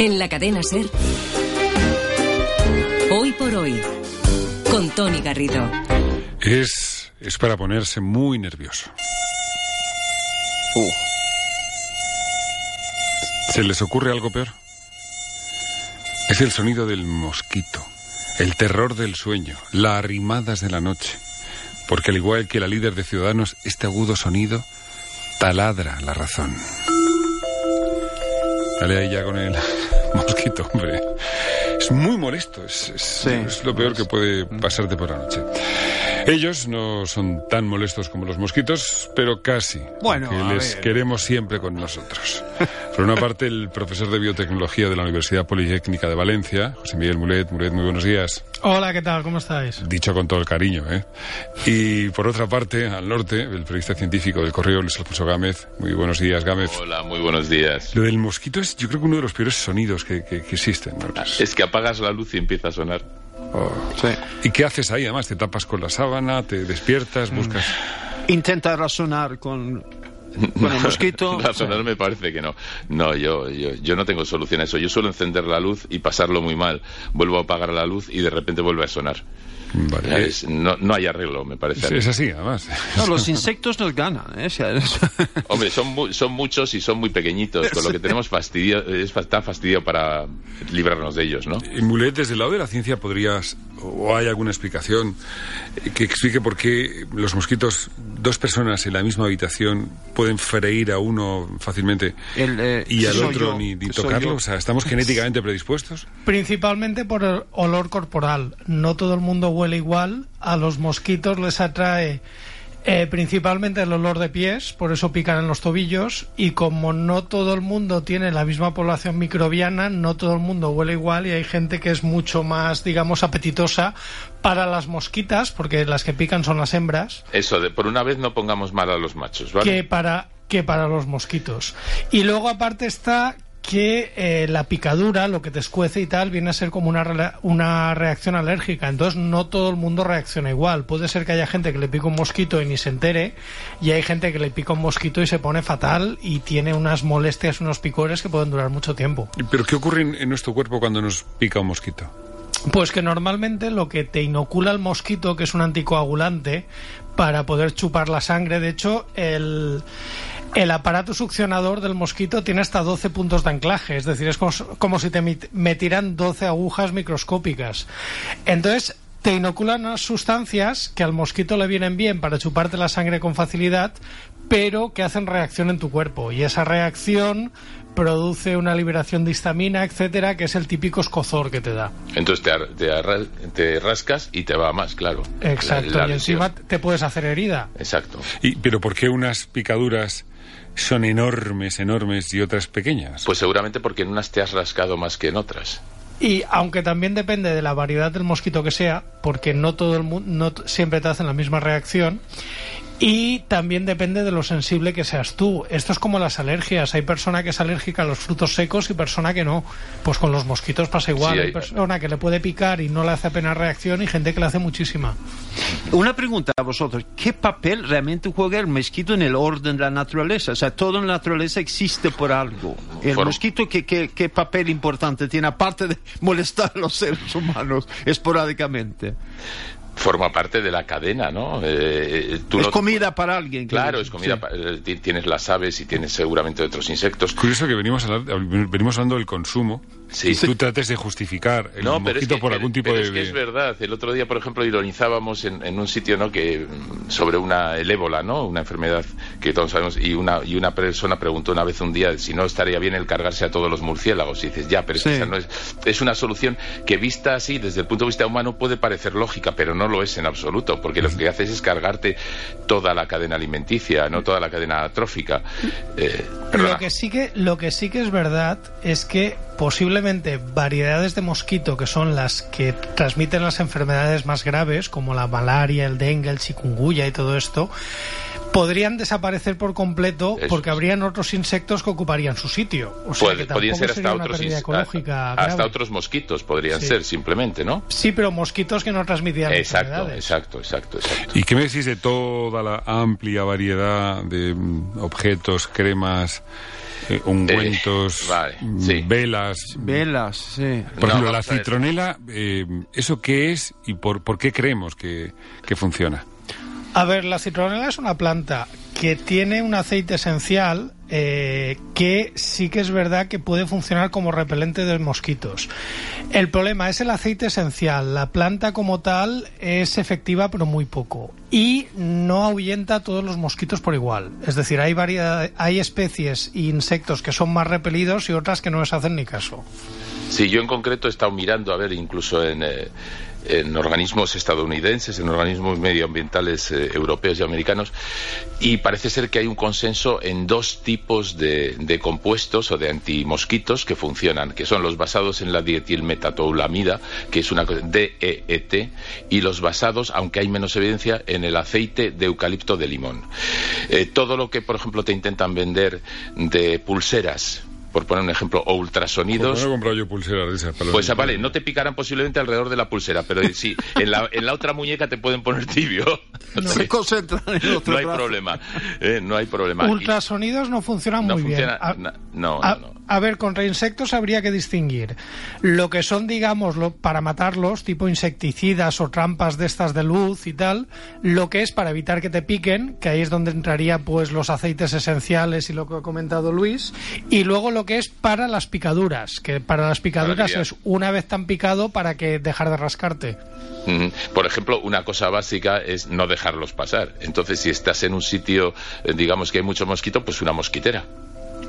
En la cadena Ser. Hoy por hoy. Con Tony Garrido. Es, es para ponerse muy nervioso. Uh. ¿Se les ocurre algo peor? Es el sonido del mosquito, el terror del sueño, las arrimadas de la noche. Porque al igual que la líder de Ciudadanos, este agudo sonido taladra la razón. Dale ahí ya con el mosquito, hombre. Es muy molesto, es, es- Sí. es lo peor que puede pasarte por la noche. Ellos no son tan molestos como los mosquitos, pero casi. Bueno, que les ver. queremos siempre con nosotros. Por una parte, el profesor de biotecnología de la Universidad Politécnica de Valencia, José Miguel Mulet. Mulet, muy buenos días. Hola, ¿qué tal? ¿Cómo estáis? Dicho con todo el cariño, ¿eh? Y por otra parte, al norte, el periodista científico del Correo, Luis Alfonso Gámez. Muy buenos días, Gámez. Hola, muy buenos días. Lo del mosquito es, yo creo que uno de los peores sonidos que, que- que existen. ¿no? Es que apagas la luz y empieza a sonar. Oh. Sí. ¿Y qué haces ahí? Además, te tapas con la sábana, te Mm. despiertas, buscas. Intenta razonar con, con el mosquito. Razonar me parece que no. No, yo, yo, yo no tengo solución a eso. Yo suelo encender la luz y pasarlo muy mal. Vuelvo a apagar la luz y de repente vuelve a sonar. Vale. Es- no, no hay arreglo, me parece. Es, así, además. No, los insectos nos ganan. ¿eh? O sea, es- Hombre, son, mu- son muchos y son muy pequeñitos, con lo que tenemos fastidio, es fa- tan fastidio para librarnos de ellos, ¿no? Y Mulet, desde el lado de la ciencia, ¿podrías, o hay alguna explicación eh, que explique por qué los mosquitos, dos personas en la misma habitación, pueden freír a uno fácilmente El, eh, y al otro yo, ni, ni tocarlo? yo. O sea, ¿estamos genéticamente predispuestos? Principalmente por el olor corporal. No todo el mundo huele igual. A los mosquitos les atrae eh, principalmente el olor de pies, por eso pican en los tobillos. Y como no todo el mundo tiene la misma población microbiana, no todo el mundo huele igual y hay gente que es mucho más, digamos, apetitosa para las mosquitas, porque las que pican son las hembras. Eso, de, por una vez no pongamos mal a los machos, ¿vale? que para que para los mosquitos. Y luego aparte está que eh, la picadura, lo que te escuece y tal, viene a ser como una, una reacción alérgica. Entonces no todo el mundo reacciona igual. Puede ser que haya gente que le pica un mosquito y ni se entere, y hay gente que le pica un mosquito y se pone fatal y tiene unas molestias, unos picores que pueden durar mucho tiempo. ¿Pero qué ocurre en, en nuestro cuerpo cuando nos pica un mosquito? Pues que normalmente lo que te inocula el mosquito, que es un anticoagulante, para poder chupar la sangre, de hecho, el, el aparato succionador del mosquito tiene hasta 12 puntos de anclaje, es decir, es como, como si te metieran 12 agujas microscópicas. Entonces, te inoculan unas sustancias que al mosquito le vienen bien para chuparte la sangre con facilidad, pero que hacen reacción en tu cuerpo. Y esa reacción produce una liberación de histamina, etcétera, que es el típico escozor que te da. Entonces te, ar- te, te rascas y te va más, claro. Exacto, La- la y encima te puedes hacer herida. Exacto. Y, ¿Pero por qué unas picaduras son enormes, enormes y otras pequeñas? Pues seguramente porque en unas te has rascado más que en otras. Y aunque también depende de la variedad del mosquito que sea, porque no todo el mundo, no siempre te hacen la misma reacción. Y también depende de lo sensible que seas tú. Esto es como las alergias. Hay persona que es alérgica a los frutos secos y persona que no. Pues con los mosquitos pasa igual. Sí, hay... hay- persona que le puede picar y no le hace apenas reacción y gente que le hace muchísima. Una pregunta a vosotros. ¿Qué papel realmente juega el mosquito en el orden de la naturaleza? O sea, toda la naturaleza existe por algo. ¿El mosquito qué, qué, qué papel importante tiene, aparte de molestar a los seres humanos esporádicamente? Forma parte de la cadena, ¿no? Eh, tú es no- comida para alguien. Claro, es comida. decir. pa- eh, ti- Tienes las aves y tienes seguramente otros insectos. Curioso que venimos, a hablar- venimos hablando del consumo Sí. y tú trates de justificar el No, pero es que, por algún tipo pero de... es que es verdad. El otro día, por ejemplo, ironizábamos en, en un sitio, ¿no? Que mm, sobre una el ébola, ¿no? Una enfermedad que todos sabemos y una y una persona preguntó una vez un día si no estaría bien el cargarse a todos los murciélagos y dices ya, pero es que Sí. esa no es es una solución que vista así desde el punto de vista humano puede parecer lógica, pero no lo es en absoluto, porque lo que haces es cargarte toda la cadena alimenticia, no toda la cadena trófica. Eh. Lo que sí que lo que sí que es verdad es que posiblemente variedades de mosquito que son las que transmiten las enfermedades más graves como la malaria, el dengue, el chikungunya y todo esto podrían desaparecer por completo Eso porque habrían otros insectos que ocuparían su sitio. O sea Puede- que podrían ser hasta otros ecológica hasta grave. otros mosquitos podrían Sí. ser simplemente, ¿no? Sí, pero mosquitos que no transmitían Exacto, enfermedades. exacto, exacto, exacto. ¿Y qué me decís de toda la amplia variedad de objetos, cremas eh, ungüentos, Eh, vale, sí. velas. Velas, sí. Por No, ejemplo, la citronela, eh, ¿eso qué es y por, por qué creemos que, que funciona? A ver, la citronela es una planta que tiene un aceite esencial eh, que sí que es verdad que puede funcionar como repelente de mosquitos. El problema es el aceite esencial. La planta como tal es efectiva pero muy poco y no ahuyenta a todos los mosquitos por igual. Es decir, hay variedad, hay especies e insectos que son más repelidos y otras que no les hacen ni caso. Sí, yo en concreto he estado mirando, a ver, incluso en, eh, en organismos estadounidenses, en organismos medioambientales eh, europeos y americanos, y parece ser que hay un consenso en dos tipos de, de compuestos o de antimosquitos que funcionan, que son los basados en la dietilmetatoulamida, que es una DEET, y los basados, aunque hay menos evidencia, en el aceite de eucalipto de limón. Eh, todo lo que, por ejemplo, te intentan vender de pulseras, por poner un ejemplo, o ultrasonidos, Pues no he comprado yo pulseras de esas. para pues niños. vale, no te picarán posiblemente alrededor de la pulsera, pero sí, en la, en la otra muñeca te pueden poner tibio. Se concentran en el otro No hay brazo. problema, eh, no hay problema. Y- Ultrasonidos no funcionan No muy funciona- bien. na- no, a, no, no. A ver, contra insectos habría que distinguir lo que son, digamos, lo- para matarlos, tipo insecticidas o trampas de estas de luz y tal, lo que es para evitar que te piquen, que ahí es donde entraría pues los aceites esenciales y lo que ha comentado Luis, y luego lo que es para las picaduras, que para las picaduras es una vez tan picado para que dejar de rascarte. Por ejemplo, una cosa básica es no dejarlos pasar. Entonces, si estás en un sitio, eh, digamos que hay mucho mosquito, pues una mosquitera.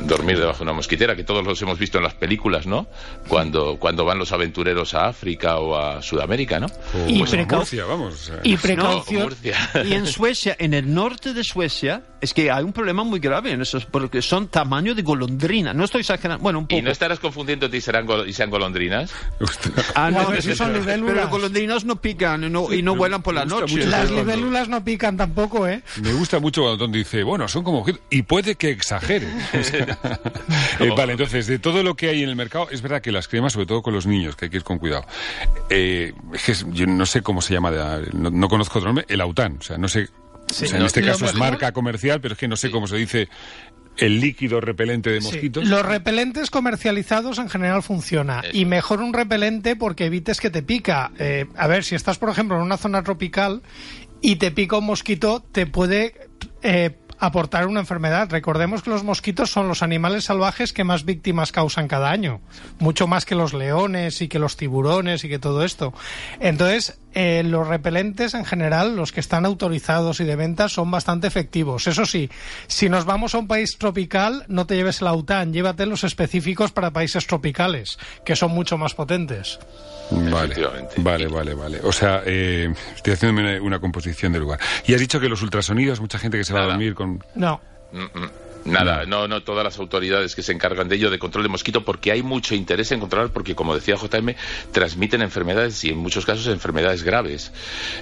Dormir debajo de una mosquitera, que todos los hemos visto en las películas, ¿no? Cuando, cuando van los aventureros a África o a Sudamérica, ¿no? O, Y pues a precau- Murcia, vamos. Y No, precaución. Murcia. Y en Suecia, en el norte de Suecia, es que hay un problema muy grave en esos, porque son tamaño de golondrina. No estoy exagerando, bueno, un poco. ¿Y no estarás confundiendo y serán, gol- y sean golondrinas? Ah, no, si son libélulas. pero los golondrinas no pican y no, y no vuelan por la noche. Las libélulas no pican tampoco, ¿eh? Me gusta mucho cuando Tom dice, bueno, son como y puede que exagere. O sea, eh, vale, entonces, de todo lo que hay en el mercado, es verdad que las cremas, sobre todo con los niños, que hay que ir con cuidado. Eh, es que yo no sé cómo se llama, no, no conozco otro nombre, el Aután, o sea, no sé, o sea, en no, este caso es marca comercial, pero es que no sé cómo se dice el líquido repelente de Sí, mosquitos. Los repelentes comercializados en general funciona Eso. y mejor un repelente porque evites que te pica. Eh, a ver, si estás por ejemplo en una zona tropical y te pica un mosquito, te puede eh, aportar una enfermedad. Recordemos que los mosquitos son los animales salvajes que más víctimas causan cada año, mucho más que los leones y que los tiburones y que todo esto. Entonces, eh, los repelentes en general, los que están autorizados y de venta, son bastante efectivos. Eso sí, si nos vamos a un país tropical, no te lleves el aután, llévate los específicos para países tropicales, que son mucho más potentes. Vale, vale, vale, vale. O sea, eh, estoy haciendo una, una composición del lugar. Y has dicho que los ultrasonidos, mucha gente que se va a dormir con... No. Mm, mm. Nada, no, no, todas las autoridades que se encargan de ello, de control de mosquito, porque hay mucho interés en controlar, porque como decía JM, transmiten enfermedades y en muchos casos enfermedades graves.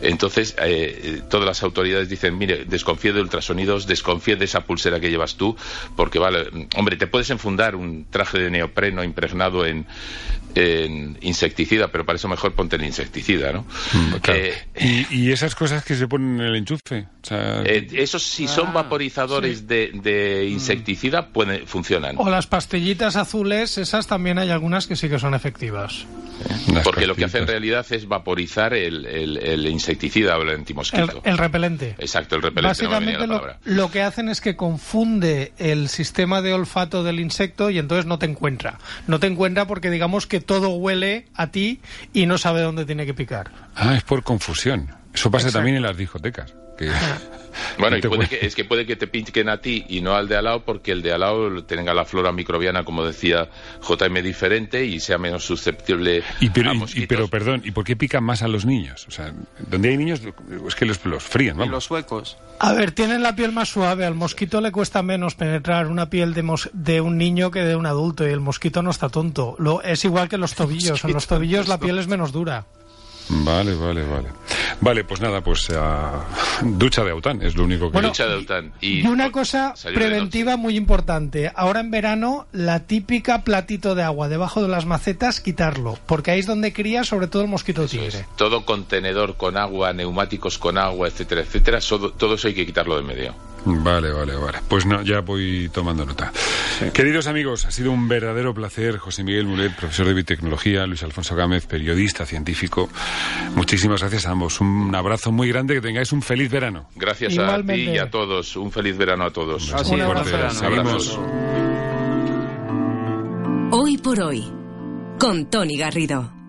Entonces, eh, eh, todas las autoridades dicen, mire, desconfíe de ultrasonidos, desconfíe de esa pulsera que llevas tú, porque vale, mm, hombre, te puedes enfundar un traje de neopreno impregnado en, en insecticida, pero para eso mejor ponte el insecticida, ¿no? Claro. Eh, ¿Y, y esas cosas que se ponen en el enchufe? O sea, eh, esos si son Ah, vaporizadores de, de insecticida, pueden, funcionan. O las pastillitas azules, esas también hay algunas que sí que son efectivas. unas Porque lo que hace en realidad es vaporizar el, el- el insecticida o el El, antimosquito. el repelente. Exacto, el repelente. Básicamente lo, lo que hacen es que confunde el sistema de olfato del insecto y entonces no te encuentra. No te encuentra porque digamos que todo huele a ti y no sabe dónde tiene que picar. Ah, es por confusión. Eso pasa Exacto. también en las discotecas. Que- Bueno, y te puede huele. que, es que puede que te pinquen a ti y no al de al lado porque el de al lado tenga la flora microbiana, como decía JM, diferente y sea menos susceptible Y pero, a y- y- mosquitos. pero, perdón, ¿y por qué pican más a los niños? O sea, donde hay niños es que los, los Y vamos. los suecos. A ver, tienen la piel más suave. Al mosquito le cuesta menos penetrar una piel de, mos- de un niño que de un adulto y el mosquito no está tonto. Lo, es igual que los tobillos. En los tobillos la piel es menos dura. Vale, vale, vale. Vale, pues nada, pues ah, ducha de aután es lo único que... Bueno, Ducha de aután. Y, Y, una cosa preventiva muy importante. Ahora en verano, la típica platito de agua debajo de las macetas, quitarlo. Porque ahí es donde cría sobre todo el mosquito tigre. es. Todo contenedor con agua, neumáticos con agua, etcétera, etcétera, todo, todo eso hay que quitarlo de medio. Vale, vale, vale. Pues no, ya voy tomando nota. Queridos amigos, ha sido un verdadero placer. José Miguel Mulet, profesor de biotecnología, Luis Alfonso Gámez, periodista, científico. Muchísimas gracias a ambos. Un abrazo muy grande, que tengáis un feliz verano. Gracias Igualmente. a ti y a todos. Un feliz verano a todos. Así abrazo. verano. Seguimos. Hoy por hoy. Con Tony Garrido.